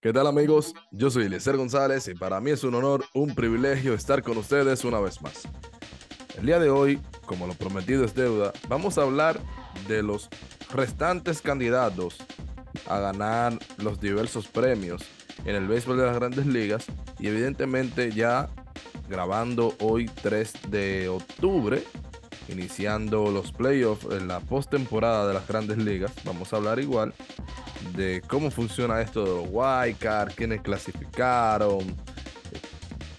¿Qué tal amigos? Yo soy Eliezer González y para mí es un honor, un privilegio estar con ustedes una vez más. El día de hoy, como lo prometido es deuda, vamos a hablar de los restantes candidatos a ganar los diversos premios en el béisbol de las grandes ligas y evidentemente ya grabando hoy 3 de octubre, iniciando los playoffs en la postemporada de las grandes ligas, vamos a hablar igual de cómo funciona esto de los wildcards, quiénes clasificaron,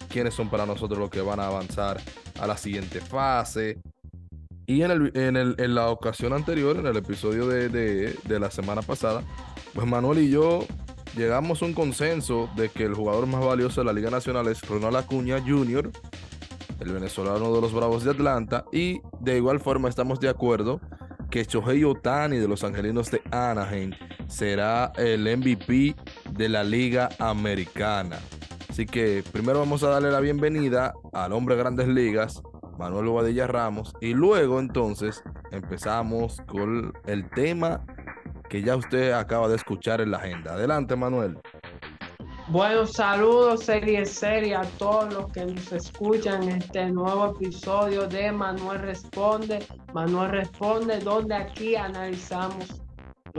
quiénes son para nosotros los que van a avanzar a la siguiente fase. Y en, el, en, el, en la ocasión anterior, en el episodio de, de, la semana pasada, pues Manuel y yo llegamos a un consenso de que el jugador más valioso de la Liga Nacional es Ronald Acuña Jr., el venezolano de los Bravos de Atlanta, y de igual forma estamos de acuerdo que Shohei Otani de los Angelinos de Anaheim será el MVP de la Liga Americana. Así que primero vamos a darle la bienvenida al hombre de grandes ligas, Manuel Bobadilla Ramos, y luego entonces empezamos con el tema que ya usted acaba de escuchar en la agenda. Adelante, Manuel. Bueno, saludos serie serie a todos los que nos escuchan en este nuevo episodio de Manuel Responde. Manuel Responde, donde aquí analizamos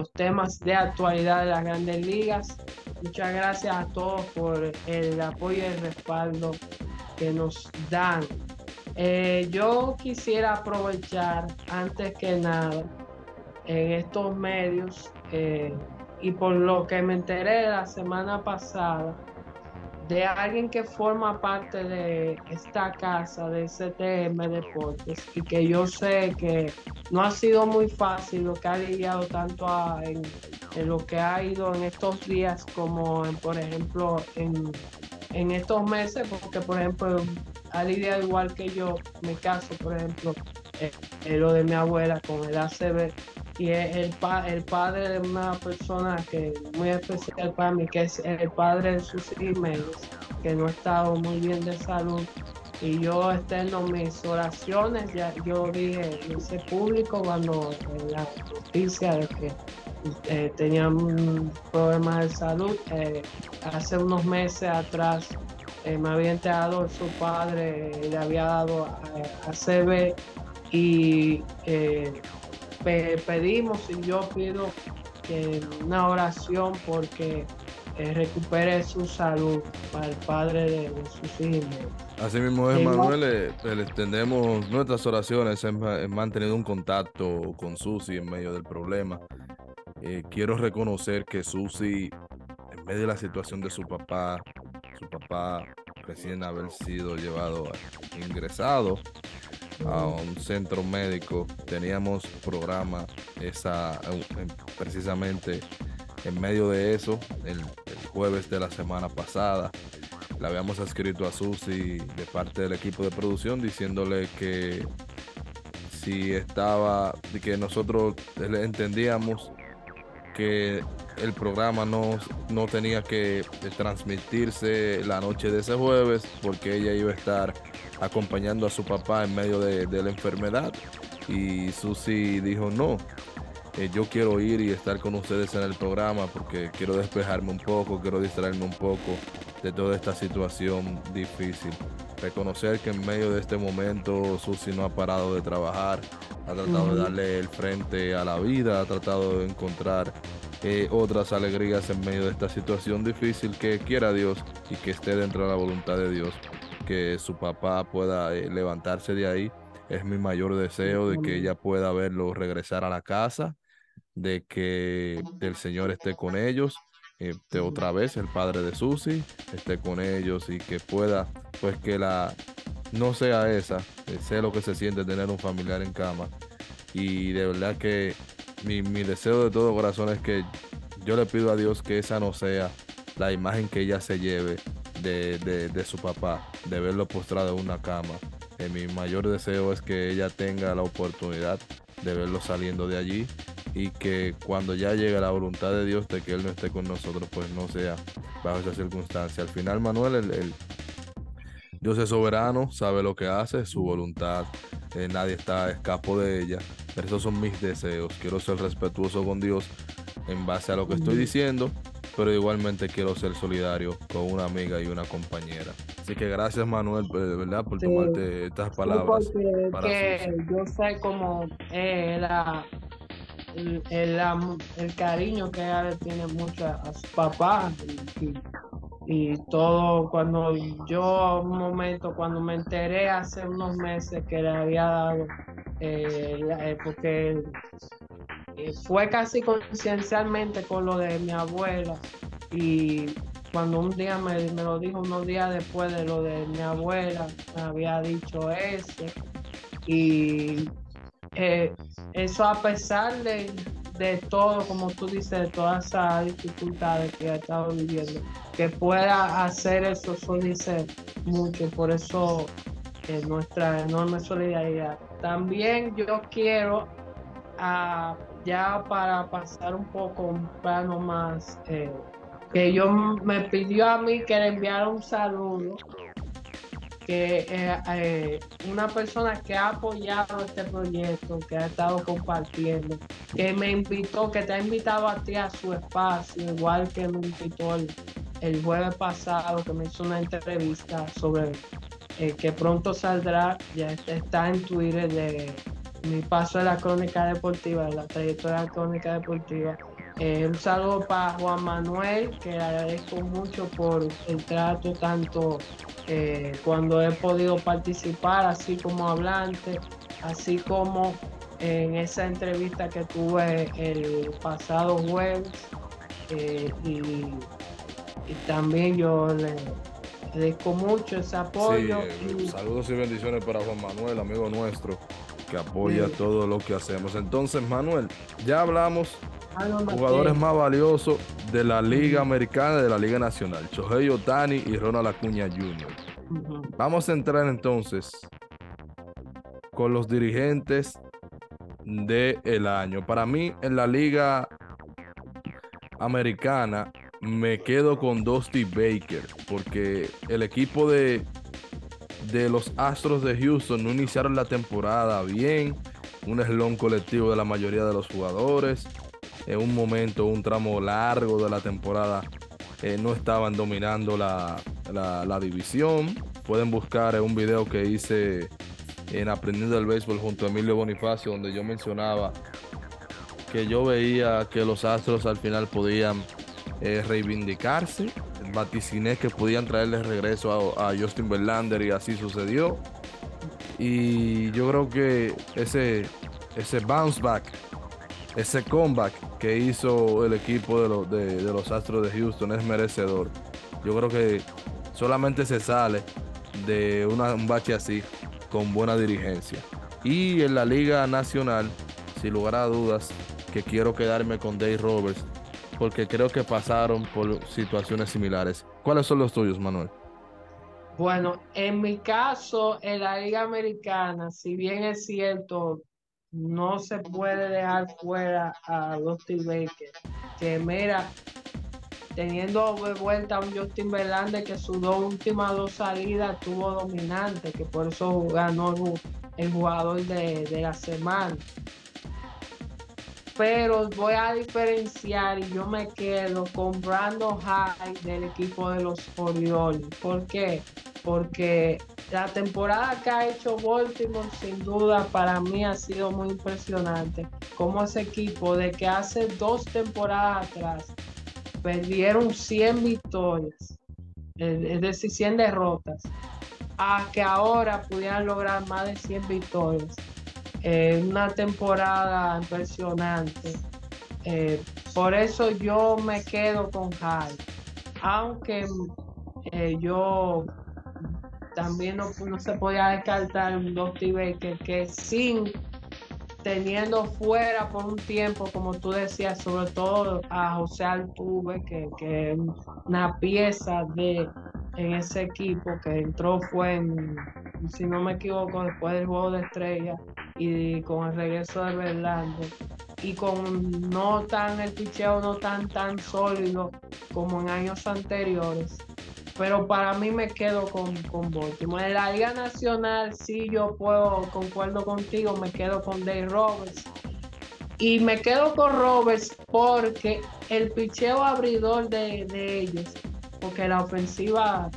los temas de actualidad de las grandes ligas. Muchas gracias a todos por el apoyo y el respaldo que nos dan. Eh, yo quisiera aprovechar antes que nada en estos medios eh, y por lo que me enteré la semana pasada de alguien que forma parte de esta casa de CTM Deportes y que yo sé que no ha sido muy fácil lo que ha lidiado tanto en, lo que ha ido en estos días como en, por ejemplo en, en estos meses porque por ejemplo ha lidiado igual que yo mi caso por ejemplo eh, lo de mi abuela con el ACB y es el, el padre de una persona que muy especial para mí, que es el padre de sus Jiménez, que no ha estado muy bien de salud. Y yo externo mis oraciones, ya yo dije, ese público cuando la noticia de que eh, tenían problemas de salud, eh, hace unos meses atrás eh, me había enterado su padre, le había dado a, a CB y pedimos y yo pido una oración porque eh, recupere su salud para el padre de, sus hijos. Así mismo es, Manuel, eh, le extendemos nuestras oraciones, hemos mantenido un contacto con Susi en medio del problema. Eh, quiero reconocer que Susi, en medio de la situación de su papá, su papá recién haber sido llevado, ingresado a un centro médico. Teníamos programa esa, precisamente en medio de eso, el, jueves de la semana pasada. Le habíamos escrito a Susi de parte del equipo de producción diciéndole que si estaba, que nosotros entendíamos que el programa no, no tenía que transmitirse la noche de ese jueves porque ella iba a estar acompañando a su papá en medio de, la enfermedad. Y Susi dijo, no, eh, yo quiero ir y estar con ustedes en el programa porque quiero despejarme un poco, quiero distraerme un poco de toda esta situación difícil. Reconocer que en medio de este momento Susi no ha parado de trabajar, ha tratado de darle el frente a la vida, ha tratado de encontrar eh, otras alegrías en medio de esta situación difícil que quiera Dios y que esté dentro de la voluntad de Dios que su papá pueda eh, levantarse de ahí. Es mi mayor deseo de que ella pueda verlo regresar a la casa, de que el Señor esté con ellos. De otra vez el padre de Susi esté con ellos y que pueda, pues que la no sea esa, eh, sé lo que se siente tener un familiar en cama. Y de verdad que mi, mi deseo de todo corazón es que yo le pido a Dios que esa no sea la imagen que ella se lleve de, su papá, de verlo postrado en una cama. Eh, mi mayor deseo es que ella tenga la oportunidad de verlo saliendo de allí y que cuando ya llegue la voluntad de Dios de que Él no esté con nosotros, pues no sea bajo esa circunstancia. Al final, Manuel, el, Dios es soberano, sabe lo que hace, su voluntad, eh, nadie está a escapo de ella. esos son mis deseos. Quiero ser respetuoso con Dios en base a lo que estoy diciendo, pero igualmente quiero ser solidario con una amiga y una compañera. Así que gracias Manuel, eh, ¿verdad? Por tomarte estas palabras. que yo sé cómo era el, el, cariño que ella le tiene mucho a su papá y, todo cuando yo un momento cuando me enteré hace unos meses que le había dado eh, eh, porque fue casi conciencialmente con lo de mi abuela y cuando un día me, lo dijo unos días después de lo de mi abuela me había dicho eso y eh, eso a pesar de, todo, como tú dices, de todas esas dificultades que ha estado viviendo, que pueda hacer eso, eso dice mucho, por eso eh, nuestra enorme solidaridad. También yo quiero, ah, ya para pasar un poco un plano más, eh, que yo me pidió a mí que le enviara un saludo que eh, eh, una persona que ha apoyado este proyecto, que ha estado compartiendo, que me invitó, que te ha invitado a ti a su espacio, igual que me invitó el, jueves pasado, que me hizo una entrevista sobre que pronto saldrá, ya está en Twitter de mi paso de la crónica deportiva, de la trayectoria de la crónica deportiva. un saludo para Juan Manuel, que le agradezco mucho por el trato tanto eh, cuando he podido participar, así como hablante, así como en esa entrevista que tuve el pasado jueves. Eh, y, también yo le agradezco mucho ese apoyo. Saludos y bendiciones para Juan Manuel, amigo nuestro, que apoya todo lo que hacemos. Entonces, Manuel, ya hablamos jugadores más valiosos de la Liga Americana y de la Liga Nacional, Shohei Otani y Ronald Acuña Jr. Vamos a entrar entonces con los dirigentes del año. Para mí, en la Liga Americana, me quedo con Dusty Baker, porque el equipo de, de los Astros de Houston no iniciaron la temporada bien, un eslón colectivo de la mayoría de los jugadores en un momento, un tramo largo de la temporada, eh, no estaban dominando la, división. Pueden buscar un video que hice en Aprendiendo el Béisbol junto a Emilio Bonifacio, donde yo mencionaba que yo veía que los Astros al final podían eh, reivindicarse. Vaticiné que podían traerle regreso a, Justin Verlander y así sucedió. Y yo creo que ese, ese bounce back ese comeback que hizo el equipo de, los Astros de Houston es merecedor. Yo creo que solamente se sale de un bache así con buena dirigencia. Y en la Liga Nacional, sin lugar a dudas, que quiero quedarme con Dave Roberts, porque creo que pasaron por situaciones similares. ¿Cuáles son los tuyos, Manuel? Bueno, en mi caso, en la Liga Americana, si bien es cierto, no se puede dejar fuera a Dustin Baker, que mira, teniendo de vuelta a un Justin Verlander que sus dos últimas dos salidas tuvo dominante, que por eso ganó el jugador de, la semana. Pero voy a diferenciar y yo me quedo con Brandon High del equipo de los Orioles. ¿Por qué? Porque la temporada que ha hecho Baltimore sin duda para mí ha sido muy impresionante. Como ese equipo de que hace dos temporadas atrás perdieron 100 victorias, es decir, 100 derrotas, a que ahora pudieran lograr más de 100 victorias. En una temporada impresionante. Eh, por eso yo me quedo con High. Aunque eh, yo también no, se podía descartar un Dusty Baker que sin teniendo fuera por un tiempo, como tú decías, sobre todo a José Altuve, que, es una pieza de en ese equipo que entró fue en, si no me equivoco, después del juego de estrella y con el regreso de Verlander y con no tan el picheo no tan tan sólido como en años anteriores pero para mí me quedo con, con Baltimore. En la Liga Nacional, sí, yo puedo, concuerdo contigo, me quedo con Dave Roberts. Y me quedo con Roberts porque el picheo abridor de, ellos, porque la ofensiva,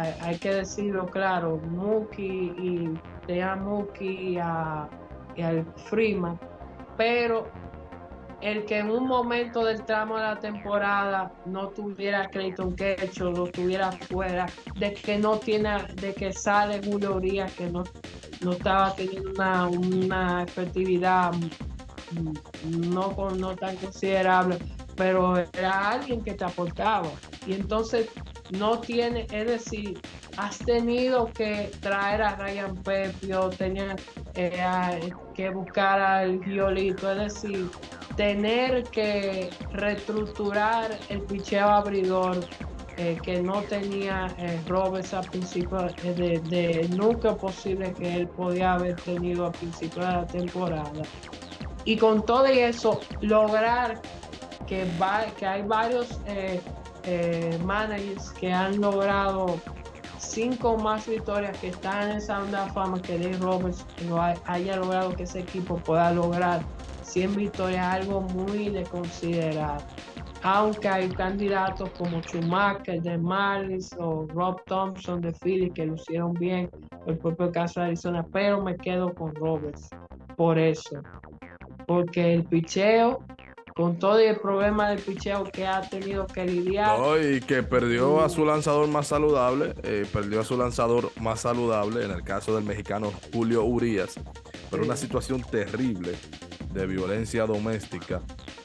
hay, que decirlo claro, Mookie y a Mookie y, al Freeman, pero el que en un momento del tramo de la temporada no tuviera Clayton Kershaw, lo tuviera fuera, de que no tiene, de que sale Julio Urias, que no, no estaba teniendo una, una efectividad no, no tan considerable, pero era alguien que te aportaba. Y entonces no tiene, es decir, has tenido que traer a Ryan Pepio, tenía eh, que buscar al Giolito, es decir, tener que reestructurar el picheo abridor eh, que no tenía eh, a principio de, de, nunca posible que él podía haber tenido a principio de la temporada. Y con todo eso, lograr que, va, que hay varios eh, managers que han logrado cinco más victorias que están en esa onda de fama que Dave Roberts haya logrado que ese equipo pueda lograr 100 victorias algo muy de considerar. Aunque hay candidatos como Schumacher de Marlins o Rob Thompson de Philly que lucieron bien, el propio caso de Arizona, pero me quedo con Roberts por eso. Porque el picheo con todo el problema del picheo que ha tenido que lidiar. y que perdió a su lanzador más saludable, eh, perdió a su lanzador más saludable, en el caso del mexicano Julio Urias, pero una situación terrible de violencia doméstica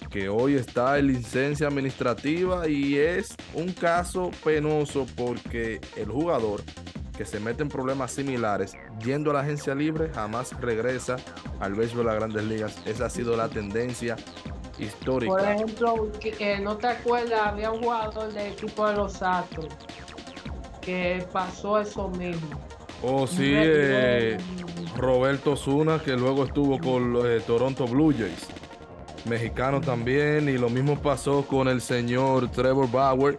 que hoy está en licencia administrativa y es un caso penoso porque el jugador que se mete en problemas similares yendo a la agencia libre jamás regresa al béisbol de las grandes ligas. Esa ha sido la tendencia histórica. Por ejemplo, que, no te acuerdas, había un jugador del equipo de los Astros que pasó eso mismo. Oh, sí, eh, Roberto Zuna, que luego estuvo con los eh, Toronto Blue Jays. Mexicano también. Y lo mismo pasó con el señor Trevor Bauer,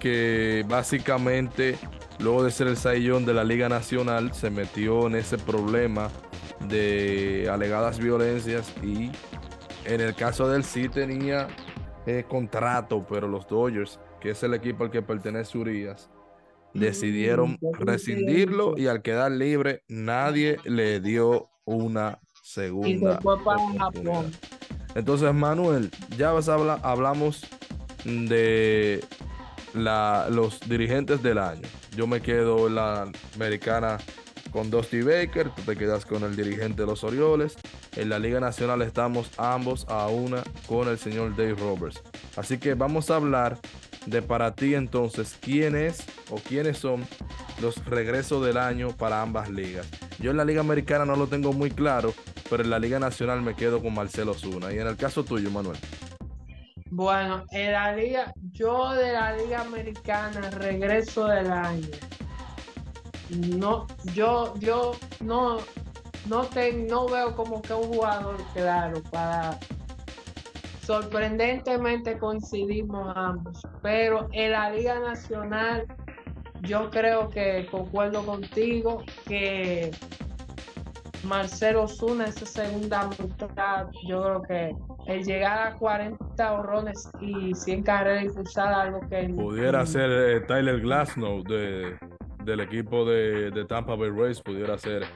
que básicamente, luego de ser el saillón de la Liga Nacional, se metió en ese problema de alegadas violencias. Y en el caso del sí tenía eh, contrato, pero los Dodgers, que es el equipo al que pertenece Urias, decidieron rescindirlo y al quedar libre nadie le dio una segunda. Entonces, Manuel, ya habla, hablamos de la, los dirigentes del año. Yo me quedo en la americana con Dusty Baker, tú te quedas con el dirigente de los Orioles. En la Liga Nacional estamos ambos a una con el señor Dave Roberts. Así que vamos a hablar de para ti entonces quién es o quiénes son los regresos del año para ambas ligas. Yo en la Liga Americana no lo tengo muy claro, pero en la Liga Nacional me quedo con Marcelo Zuna. Y en el caso tuyo, Manuel. Bueno, en la liga, yo de la Liga Americana regreso del año. No, yo, yo no, no, no veo como que un jugador claro para sorprendentemente coincidimos ambos, pero en la Liga Nacional yo creo que concuerdo contigo que Marcelo Zuna esa segunda mitad, yo creo que el llegar a 40 horrones y 100 carreras impulsadas, algo que... Pudiera ser eh, Tyler Glasnow de, del equipo de, Tampa Bay Rays, pudiera ser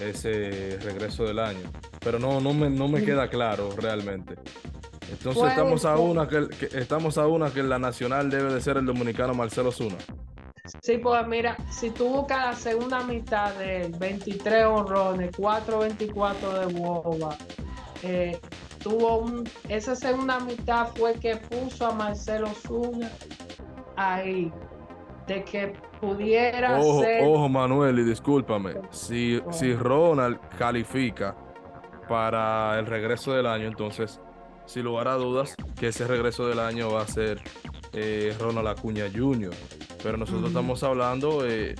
ese regreso del año. Pero no, no, me, no me queda claro realmente. Entonces estamos a una que, estamos a una que la nacional debe de ser el dominicano Marcelo Zuna. Sí, pues mira, si tuvo cada segunda mitad de 23 honrones, 4.24 de boba, eh, tuvo un, esa segunda mitad fue que puso a Marcelo Zuna ahí, de que pudiera ojo, ser... Ojo, Manuel, y discúlpame, si, si Ronald califica para el regreso del año, entonces sin lugar a dudas, que ese regreso del año va a ser eh, Ronald Acuña Jr. Pero nosotros estamos hablando, eh,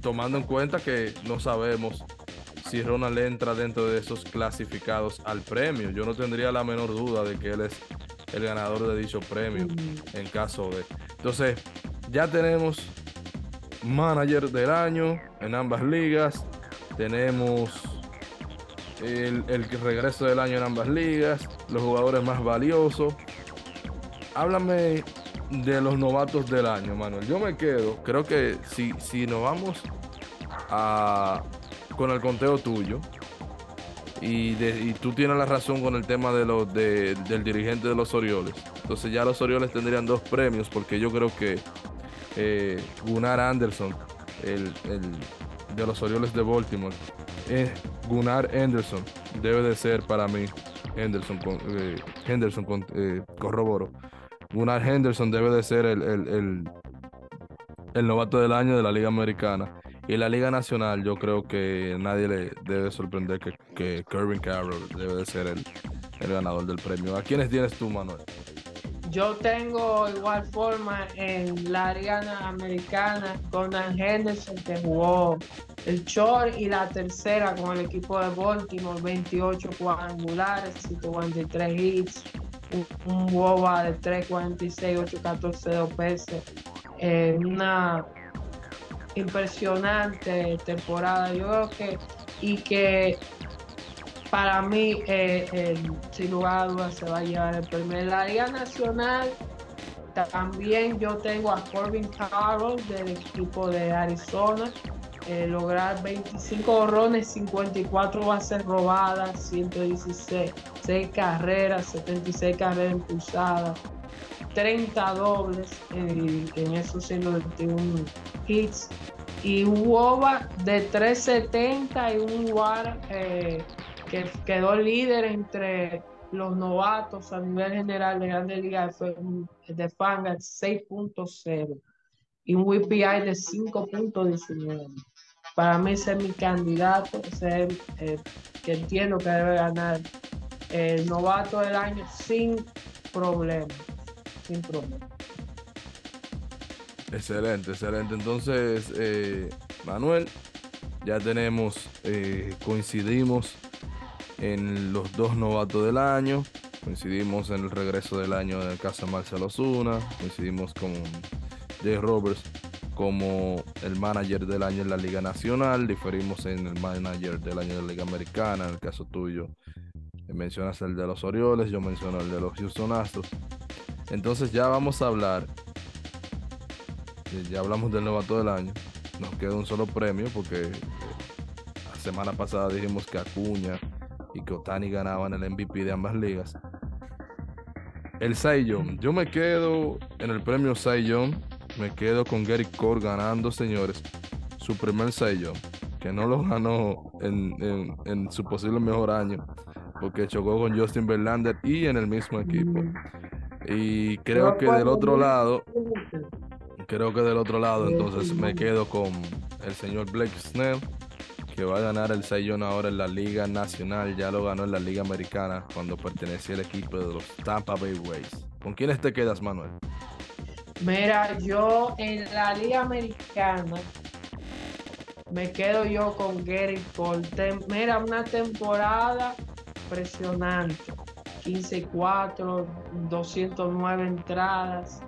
tomando en cuenta que no sabemos si Ronald entra dentro de esos clasificados al premio. Yo no tendría la menor duda de que él es el ganador de dicho premio en caso de. Entonces, ya tenemos manager del año en ambas ligas. Tenemos el, el regreso del año en ambas ligas, los jugadores más valiosos. Háblame de los novatos del año, Manuel. Yo me quedo, creo que si, si nos vamos a, con el conteo tuyo, y, tú tienes la razón con el tema de los del dirigente de los Orioles. Entonces ya los Orioles tendrían dos premios porque yo creo que eh, Gunnar Anderson, el, de los Orioles de Baltimore, eh, Gunnar Anderson debe de ser para mí Henderson, eh, Henderson con, eh, corroboro Gunnar Henderson debe de ser el, el, novato del año de la Liga Americana. Y la Liga Nacional, yo creo que nadie le debe sorprender que, que Kervin Carroll debe de ser el, ganador del premio. ¿A quiénes tienes tú, Manuel? Yo tengo igual forma en la Liga Americana con Henderson que jugó el short y la tercera con el equipo de Baltimore, 28 cuadrangulares, 143 hits, un, WOBA de 346, 814 de OPS. Eh, una impresionante temporada. Yo creo que, y que para mí, eh, sin lugar a dudas, se va a llevar el primer. La Liga Nacional, también yo tengo a Corbin Carroll del equipo de Arizona. Eh, lograr 25 horrones, 54 bases robadas, 116 6 carreras, 76 carreras impulsadas, 30 dobles en, en esos 121 hits y un de 370 y un WAR eh, que quedó líder entre los novatos a nivel general de Grandes Ligas de Fanga 6.0 y un WPI de 5.19 para mí ese es mi candidato, ese eh, que entiendo que debe ganar el novato del año sin problema, sin problema. Excelente, excelente. Entonces, eh, Manuel, ya tenemos, eh, coincidimos en los dos novatos del año, coincidimos en el regreso del año en el caso de Marcelo Zuna, coincidimos con Jay Roberts como el manager del año en la Liga Nacional, diferimos en el manager del año de la Liga Americana, en el caso tuyo mencionas el de los Orioles, yo menciono el de los Houston Astros. Entonces ya vamos a hablar, ya hablamos del novato del año, nos queda un solo premio porque la semana pasada dijimos que Acuña y que Otani ganaban el MVP de ambas ligas. El Cy yo me quedo en el premio Cy me quedo con Gary Cole ganando, señores, su primer Cy que no lo ganó en, su posible mejor año, porque chocó con Justin Verlander y en el mismo equipo. Y creo que del otro lado, creo que del otro lado, entonces me quedo con el señor Blake Snell, que va a ganar el Cy ahora en la Liga Nacional, ya lo ganó en la Liga Americana cuando pertenecía al equipo de los Tampa Bay Rays. ¿Con quiénes te quedas, Manuel? Mira, yo en la Liga Americana me quedo yo con Gary Cole. Mira, una temporada impresionante. 15-4, 209 entradas.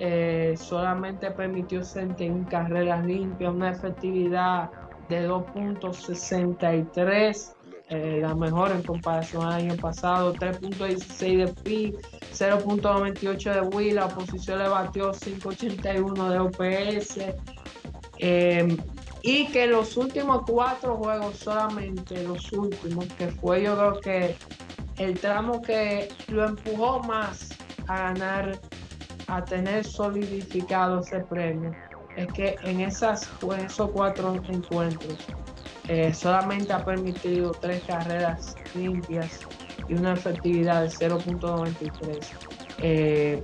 Eh, solamente permitió 61 carreras limpias, una efectividad de 2.63 eh, la mejor en comparación al año pasado, 3.16 de PIB, 0.98 de WIL, la oposición le batió 5.81 de OPS. Em, y que los últimos cuatro juegos, solamente los últimos, que fue yo creo que el tramo que lo empujó más a ganar, a tener solidificado ese premio, es que en esas, esos cuatro encuentros eh, solamente ha permitido tres carreras limpias y una efectividad de 0.93. Eh,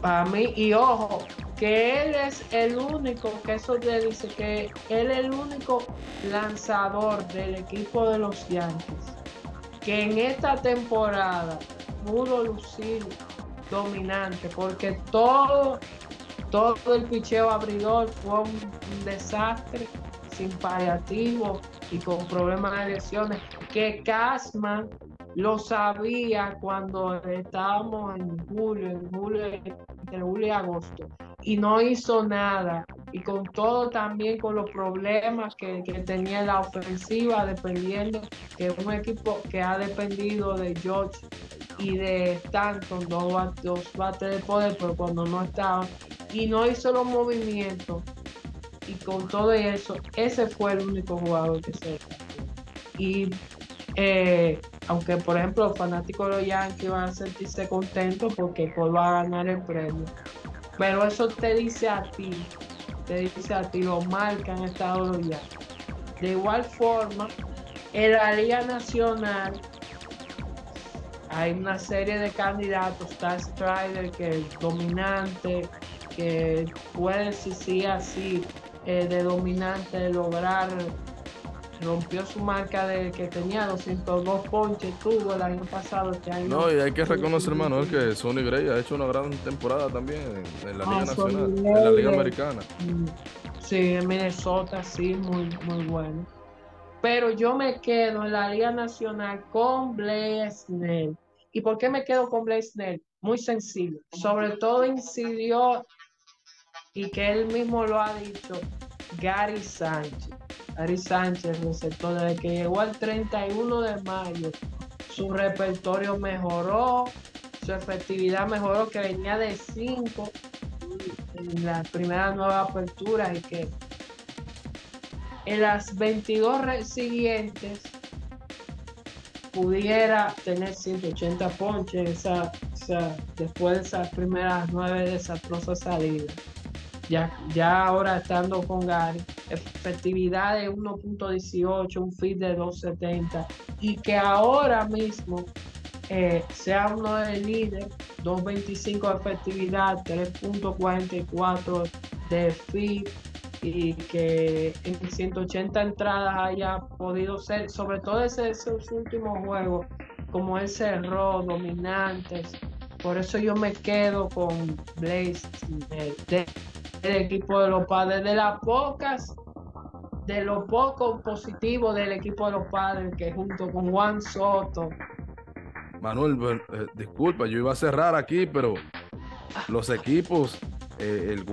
para mí, y ojo, que él es el único, que eso te dice que él es el único lanzador del equipo de los Yankees que en esta temporada pudo lucir dominante, porque todo, todo el picheo abridor fue un desastre sin paliativo y con problemas de lesiones, que Casman lo sabía cuando estábamos en julio, en julio, julio y agosto, y no hizo nada y con todo también con los problemas que, tenía la ofensiva, dependiendo que un equipo que ha dependido de George y de Stanton, dos, bates de poder, pero cuando no estaban, y no hizo los movimientos, y con todo eso, ese fue el único jugador que se y eh, aunque por ejemplo los fanáticos de los Yankees van a sentirse contentos porque Paul va a ganar el premio. Pero eso te dice a ti, te dice a ti lo mal que han estado los Yankees. De igual forma, en la Liga Nacional hay una serie de candidatos. Está Strider, que es dominante, que puede, si sí, así, eh, de dominante, lograr rompió su marca de que tenía 202 ponches, tuvo el año pasado. Este año. No, y hay que reconocer, Manuel, que Sonny Gray ha hecho una gran temporada también en, la Liga ah, Nacional, en la Liga Americana. Mm, sí, en Minnesota, sí, muy, muy bueno. Pero yo me quedo en la Liga Nacional con Blaze Snell. ¿Y por qué me quedo con Blaze Snell? Muy sencillo. Sobre todo incidió, y que él mismo lo ha dicho, Gary Sánchez. Gary Sánchez, receptor, desde que llegó al 31 de mayo, su repertorio mejoró, su efectividad mejoró, que venía de 5 en la primera nueva apertura y que en las 22 siguientes pudiera tener 180 ponches después de esas primeras nueve desastrosas salidas ya, ahora estando con Gary, efectividad de 1.18, un fit de 2.70 y que ahora mismo eh, sea uno del líder, 2.25 de efectividad, 3.44 de fit y que en 180 entradas haya podido ser, sobre todo ese, esos últimos juegos, como él cerró, dominantes. Por eso yo me quedo con Blaze el equipo de los padres, de las pocas, de lo poco positivo del equipo de los padres, que junto con Juan Soto. Manuel, eh, disculpa, yo iba a cerrar aquí, pero los equipos, eh, el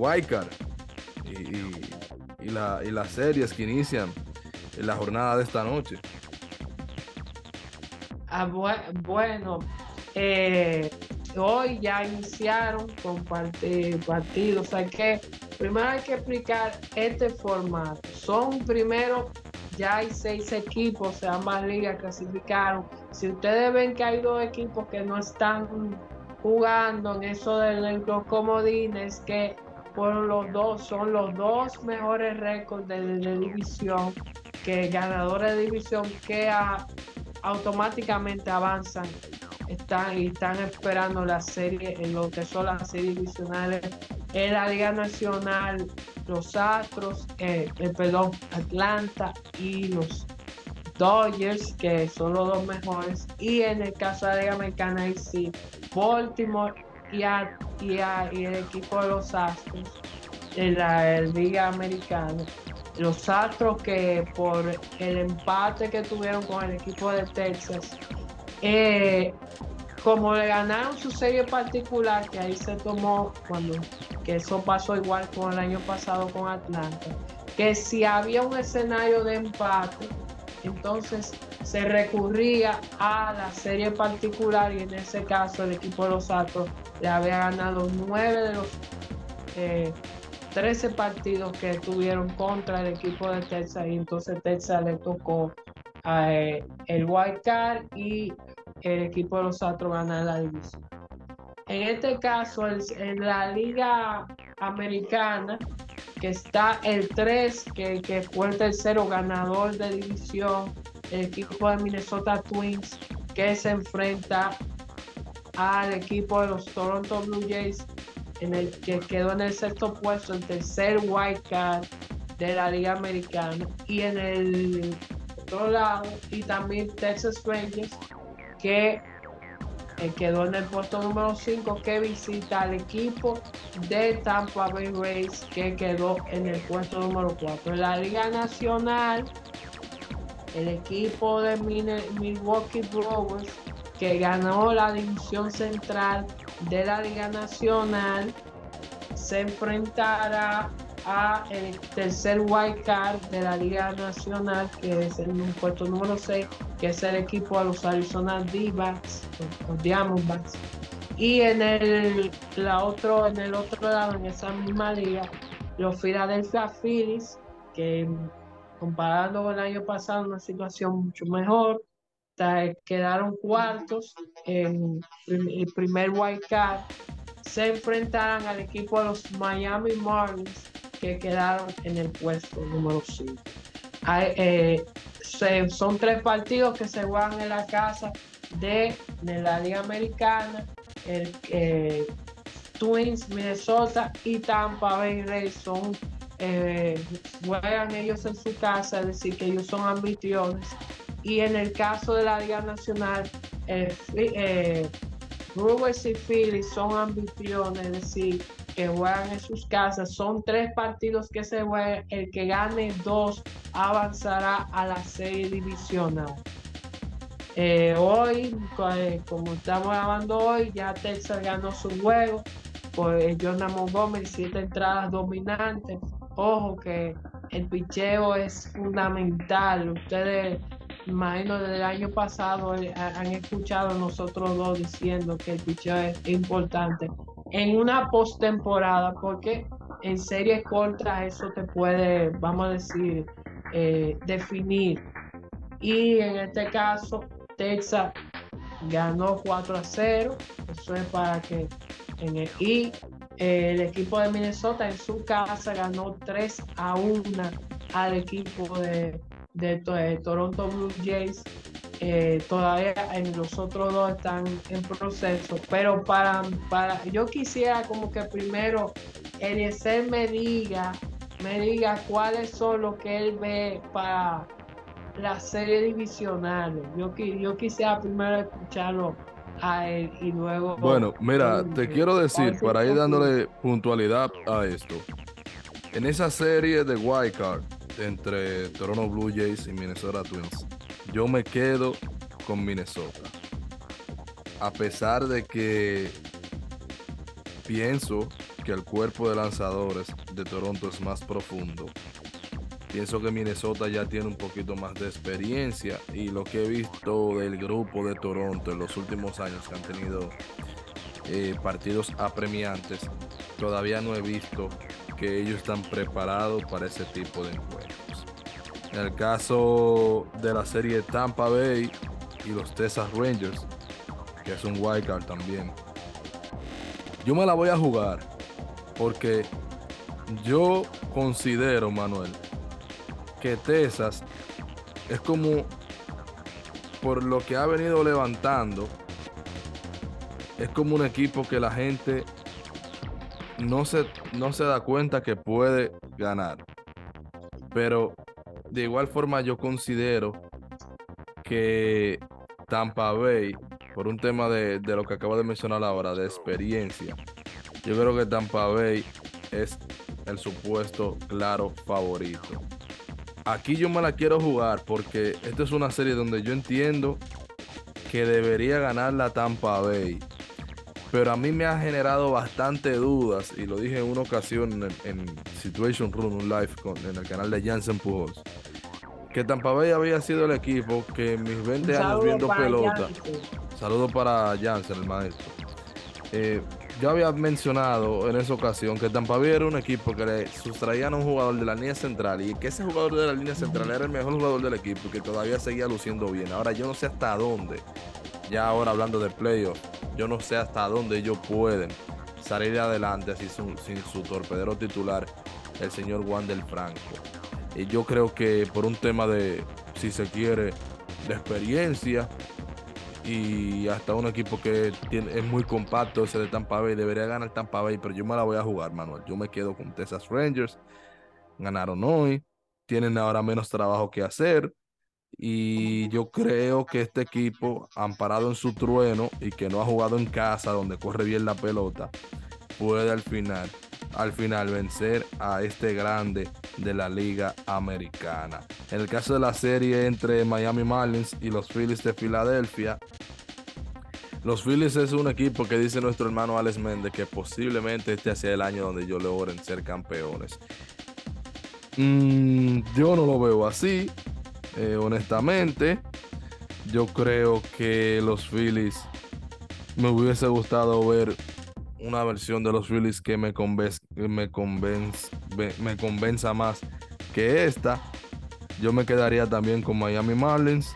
y, y, la, y las series que inician en la jornada de esta noche. Ah, bueno, eh, hoy ya iniciaron con partidos. Que, primero hay que explicar este formato. Son primero, ya hay seis equipos, de ambas ligas clasificaron. Si ustedes ven que hay dos equipos que no están jugando en eso de los comodines, que fueron los dos, son los dos mejores récords de, división, que ganadores de división que automáticamente avanzan están y están esperando la serie en lo que son las series divisionales en la Liga Nacional, los Astros, eh, el perdón, Atlanta y los Dodgers, que son los dos mejores, y en el caso de la Liga Americana, y sí, Baltimore y, y, el equipo de los Astros en la Liga Americana. Los Astros que por el empate que tuvieron con el equipo de Texas, eh, como le ganaron su serie particular, que ahí se tomó cuando, que eso pasó igual con el año pasado con Atlanta, que si había un escenario de empate, entonces se recurría a la serie particular y en ese caso el equipo de los Astros le había ganado nueve de los 13 eh, partidos que tuvieron contra el equipo de Texas y entonces Texas le tocó eh, el wild card y el equipo de los Astros gana la división. En este caso, en la Liga Americana, que está el 3, que, que fue el tercero ganador de división, el equipo de Minnesota Twins, que se enfrenta al equipo de los Toronto Blue Jays, en el que quedó en el sexto puesto, el tercer wild card de la Liga Americana. Y en el otro lado, y también Texas Rangers, que eh, quedó en el puesto número 5 que visita al equipo de Tampa Bay Rays que quedó en el puesto número 4. En la Liga Nacional, el equipo de Milwaukee Brewers que ganó la división central de la Liga Nacional se enfrentará a el tercer wild card de la Liga Nacional, que es un puesto número 6, que es el equipo de los Arizona D-backs, los Diamondbacks. Y en el, la otro, en el otro lado, en esa misma liga, los Philadelphia Phillies, que comparando con el año pasado, una situación mucho mejor, quedaron cuartos en el primer wild card se enfrentarán al equipo de los Miami Marlins que quedaron en el puesto número 5. Eh, son tres partidos que se juegan en la casa de, la Liga Americana, el eh, Twins, Minnesota y Tampa Bay Rays son eh, juegan ellos en su casa, es decir, que ellos son ambiciones. Y en el caso de la Liga Nacional, eh, Brewers y Phillies son ambiciones, es decir, que juegan en sus casas. Son tres partidos que se juegan. El que gane dos avanzará a la serie divisional. Eh, hoy, eh, como estamos grabando hoy, ya Texas ganó su juego. Pues Jonathan Montgomery, siete entradas dominantes. Ojo que el picheo es fundamental. Ustedes imagino desde el año pasado eh, han escuchado nosotros dos diciendo que el picheo es importante en una postemporada porque en series cortas eso te puede, vamos a decir, eh, definir. Y en este caso, Texas ganó 4 a 0. Eso es para que en el, y eh, el equipo de Minnesota en su casa ganó 3 a 1 al equipo de, de, Toronto Blue Jays. Eh, todavía en los otros dos están en proceso, pero para, para yo quisiera como que primero Eliezer me diga, me diga cuáles son los que él ve para la serie divisional. Yo, yo quisiera primero escucharlo a él y luego... Bueno, mira, te quiero decir, para ir dándole puntualidad a esto, en esa serie de Wild Card, entre Toronto Blue Jays y Minnesota Twins. Yo me quedo con Minnesota. A pesar de que pienso que el cuerpo de lanzadores de Toronto es más profundo. Pienso que Minnesota ya tiene un poquito más de experiencia y lo que he visto del grupo de Toronto en los últimos años que han tenido eh, partidos apremiantes, todavía no he visto que ellos están preparados para ese tipo de encuentros. En el caso de la serie Tampa Bay y los Texas Rangers, que es un wildcard también, yo me la voy a jugar porque yo considero, Manuel, que Texas es como por lo que ha venido levantando, es como un equipo que la gente no se, no se da cuenta que puede ganar. Pero de igual forma yo considero que Tampa Bay, por un tema de, lo que acabo de mencionar ahora, de experiencia, yo creo que Tampa Bay es el supuesto claro favorito. Aquí yo me la quiero jugar porque esta es una serie donde yo entiendo que debería ganar la Tampa Bay pero a mí me ha generado bastante dudas, y lo dije en una ocasión en, Situation Room, un live con, en el canal de Jansen Pujols, que Tampa Bay había sido el equipo que en mis 20 años viendo pelota, saludo para Jansen, el maestro, eh, yo había mencionado en esa ocasión que Tampa Bay era un equipo que le sustraían a un jugador de la línea central y que ese jugador de la línea central era el mejor jugador del equipo y que todavía seguía luciendo bien. Ahora yo no sé hasta dónde ya ahora hablando de playoff, yo no sé hasta dónde ellos pueden salir adelante así sin, su torpedero titular, el señor Juan del Franco. Y yo creo que por un tema de, si se quiere, de experiencia y hasta un equipo que tiene, es muy compacto, ese de Tampa Bay, debería ganar Tampa Bay, pero yo me la voy a jugar, Manuel. Yo me quedo con Texas Rangers. Ganaron hoy, tienen ahora menos trabajo que hacer y yo creo que este equipo, amparado en su trueno y que no ha jugado en casa donde corre bien la pelota, puede al final, al final vencer a este grande de la Liga Americana. En el caso de la serie entre Miami Marlins y los Phillies de Filadelfia, los Phillies es un equipo que dice nuestro hermano Alex Méndez que posiblemente este sea el año donde yo logren ser campeones. Mm, yo no lo veo así, eh, honestamente. Yo creo que los Phillies me hubiese gustado ver una versión de los Phillies que me, convence, me, me convenza más que esta. Yo me quedaría también con Miami Marlins.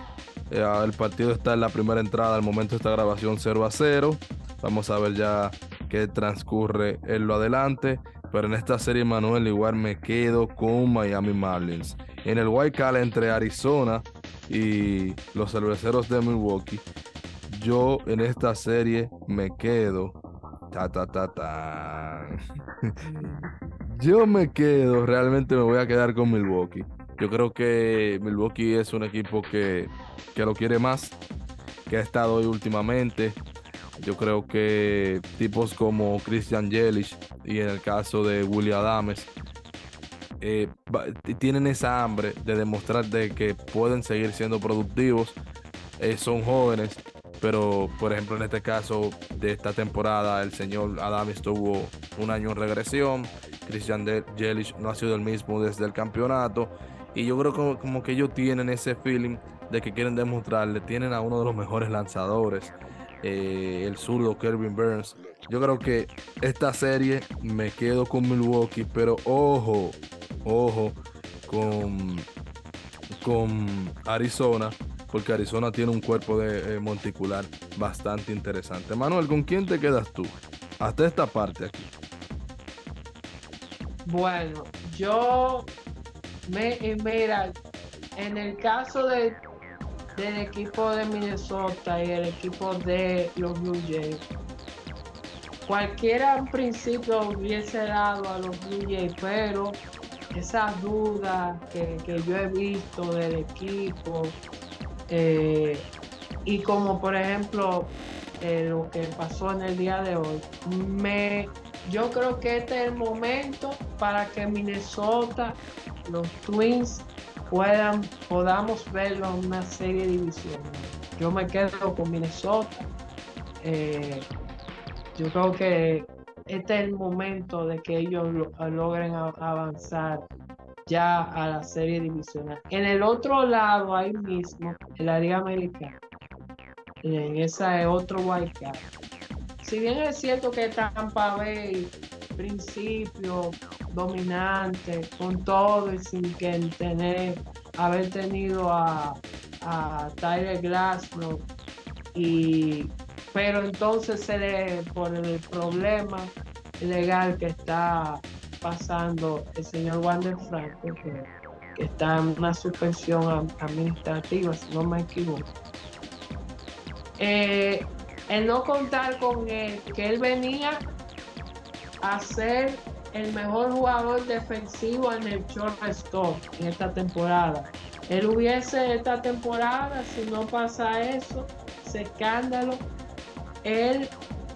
Eh, el partido está en la primera entrada, al momento de esta grabación 0 a 0. Vamos a ver ya qué transcurre en lo adelante. Pero en esta serie, Manuel, igual me quedo con Miami Marlins. En el White Call entre Arizona y los cerveceros de Milwaukee, yo en esta serie me quedo. Ta, ta, ta, ta. yo me quedo, realmente me voy a quedar con Milwaukee. Yo creo que Milwaukee es un equipo que, que lo quiere más, que ha estado hoy últimamente. Yo creo que tipos como Christian Yelich y en el caso de William Adames eh, tienen esa hambre de demostrar de que pueden seguir siendo productivos. Eh, son jóvenes, pero por ejemplo en este caso de esta temporada el señor Adames tuvo un año en regresión. Christian Yelich no ha sido el mismo desde el campeonato. Y yo creo que como que ellos tienen ese feeling de que quieren demostrarle, tienen a uno de los mejores lanzadores, eh, el zurdo Kelvin Burns. Yo creo que esta serie me quedo con Milwaukee, pero ojo, ojo con, con Arizona, porque Arizona tiene un cuerpo de eh, monticular bastante interesante. Manuel, ¿con quién te quedas tú? Hasta esta parte aquí. Bueno, yo me, mira, en el caso de, del equipo de Minnesota y el equipo de los Blue Jays, cualquiera en principio hubiese dado a los Blue Jays, pero esas dudas que, yo he visto del equipo, eh, y como por ejemplo eh, lo que pasó en el día de hoy, me, yo creo que este es el momento para que Minnesota los Twins puedan, podamos verlo en una serie de divisiones. Yo me quedo con Minnesota. Eh, yo creo que este es el momento de que ellos logren avanzar ya a la serie divisional. En el otro lado, ahí mismo, en la Liga Americana, en esa es otro wildcard. Si bien es cierto que Tampa Bay, principio, dominante, con todo y sin que tener, haber tenido a, a Tyler Glasnow y pero entonces se le, por el problema legal que está pasando el señor Wander Franco, que, está en una suspensión administrativa, si no me equivoco. Eh, el no contar con él, que él venía a ser el mejor jugador defensivo en el shortstop en esta temporada. Él hubiese esta temporada, si no pasa eso, ese escándalo, él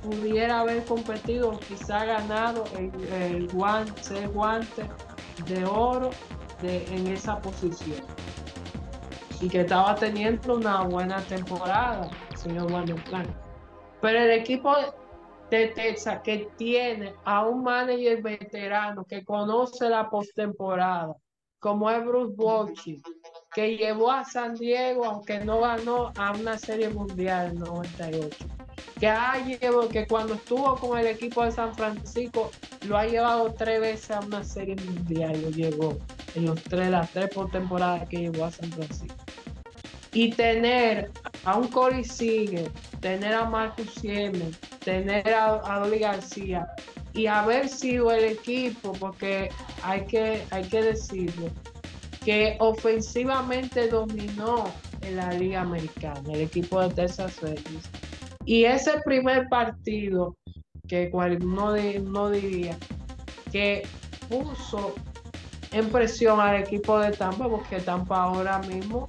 pudiera haber competido, quizá ganado el, guante, guante de oro de, en esa posición. Y que estaba teniendo una buena temporada, señor Wander Pero el equipo de Texas que tiene a un manager veterano que conoce la postemporada, como es Bruce Bochy, que llevó a San Diego, aunque no ganó, a una serie mundial en 98. Que, ha llevado, que cuando estuvo con el equipo de San Francisco, lo ha llevado tres veces a una serie mundial, lo llevó en los tres, las tres postemporadas que llevó a San Francisco. Y tener a un Corey Sigue, tener a Marcus Siemens, tener a, Dolly García y haber sido el equipo, porque hay que, hay que decirlo, que ofensivamente dominó en la Liga Americana, el equipo de Texas Rangers. Y ese primer partido, que cual no, no diría, que puso en presión al equipo de Tampa, porque Tampa ahora mismo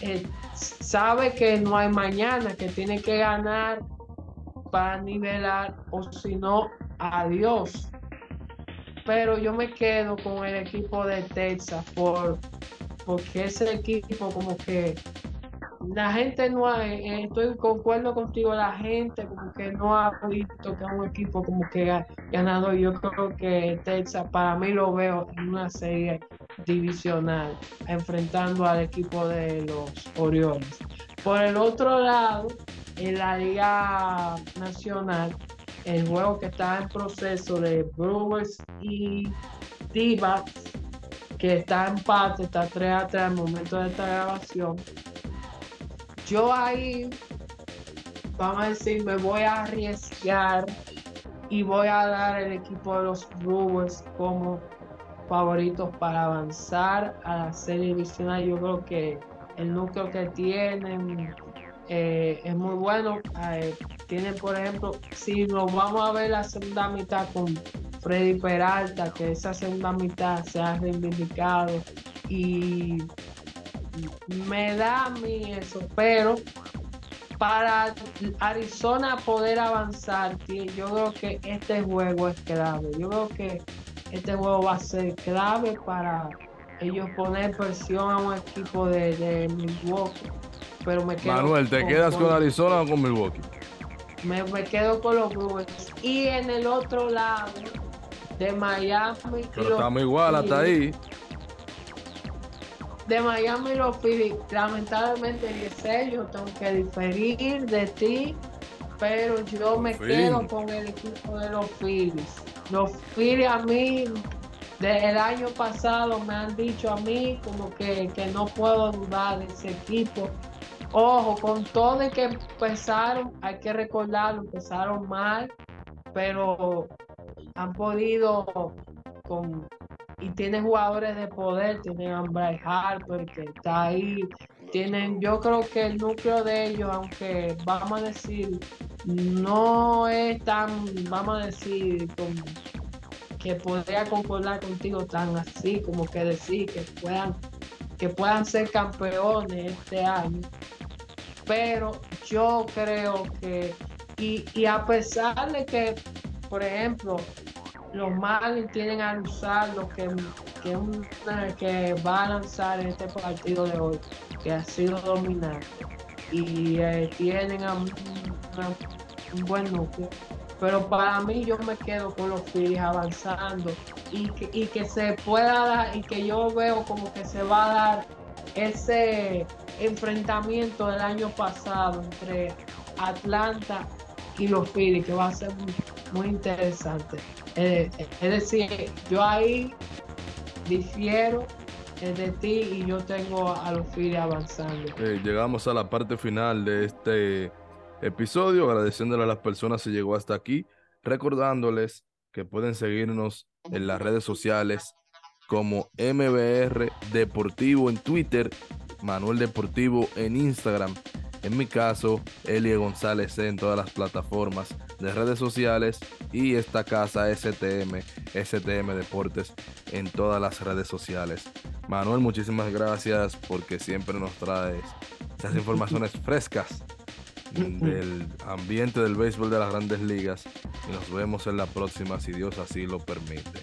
eh, sabe que no hay mañana, que tiene que ganar para nivelar, o si no, adiós. Pero yo me quedo con el equipo de Texas por, porque ese equipo como que la gente no ha, eh, estoy concuerdo contigo, la gente como que no ha visto que un equipo como que ha ganado. Yo creo que Texas, para mí lo veo en una serie divisional, enfrentando al equipo de los Orioles. Por el otro lado, en la Liga Nacional, el juego que está en proceso de Brewers y Divas, que está en empate, está 3 a 3 al momento de esta grabación. Yo ahí, vamos a decir, me voy a arriesgar y voy a dar el equipo de los Brewers como favoritos para avanzar a la serie divisional. Yo creo que el núcleo que tienen eh, es muy bueno. Eh, tienen, por ejemplo, si nos vamos a ver la segunda mitad con Freddy Peralta, que esa segunda mitad se ha reivindicado y me da a mí eso, pero para Arizona poder avanzar, yo creo que este juego es clave. Yo creo que este juego va a ser clave para ellos poner presión a un equipo de, Milwaukee. Pero me quedo Manuel, ¿te quedas con, Arizona o con Milwaukee? Me, quedo con los Brewers. Y en el otro lado, de Miami. Pero estamos igual hasta ahí. De Miami y los Phillies. Lamentablemente, yo tengo que diferir de ti, pero yo me quedo con el equipo de los Phillies. Los Phillies a mí, desde el año pasado, me han dicho a mí como que, que no puedo dudar de ese equipo. Ojo, con todo y que empezaron, hay que recordarlo, empezaron mal, pero han podido con y tienen jugadores de poder, tienen a Bryce Harper que está ahí, tienen, yo creo que el núcleo de ellos, aunque vamos a decir, no es tan, vamos a decir, que podría concordar contigo tan así, como que decir que puedan, que puedan ser campeones este año. Pero yo creo que, y, y a pesar de que por ejemplo, los Marlins tienen a usar lo que, que, va a lanzar en este partido de hoy, que ha sido dominante. Y eh, tienen un buen núcleo. Pero para mí yo me quedo con los Phillies avanzando y que, y que se pueda dar, y que yo veo como que se va a dar ese enfrentamiento del año pasado entre Atlanta y los Phillies, que va a ser muy interesante. Eh, es decir, yo ahí difiero eh, de ti y yo tengo a los Phillies avanzando. Eh, llegamos a la parte final de este episodio, agradeciéndole a las personas que llegó hasta aquí, recordándoles que pueden seguirnos en las redes sociales como MBR Deportivo en Twitter, Manuel Deportivo en Instagram en mi caso, Elie González en todas las plataformas de redes sociales y esta casa STM, STM Deportes en todas las redes sociales. Manuel, muchísimas gracias porque siempre nos traes esas informaciones frescas del ambiente del béisbol de las grandes ligas y nos vemos en la próxima si Dios así lo permite.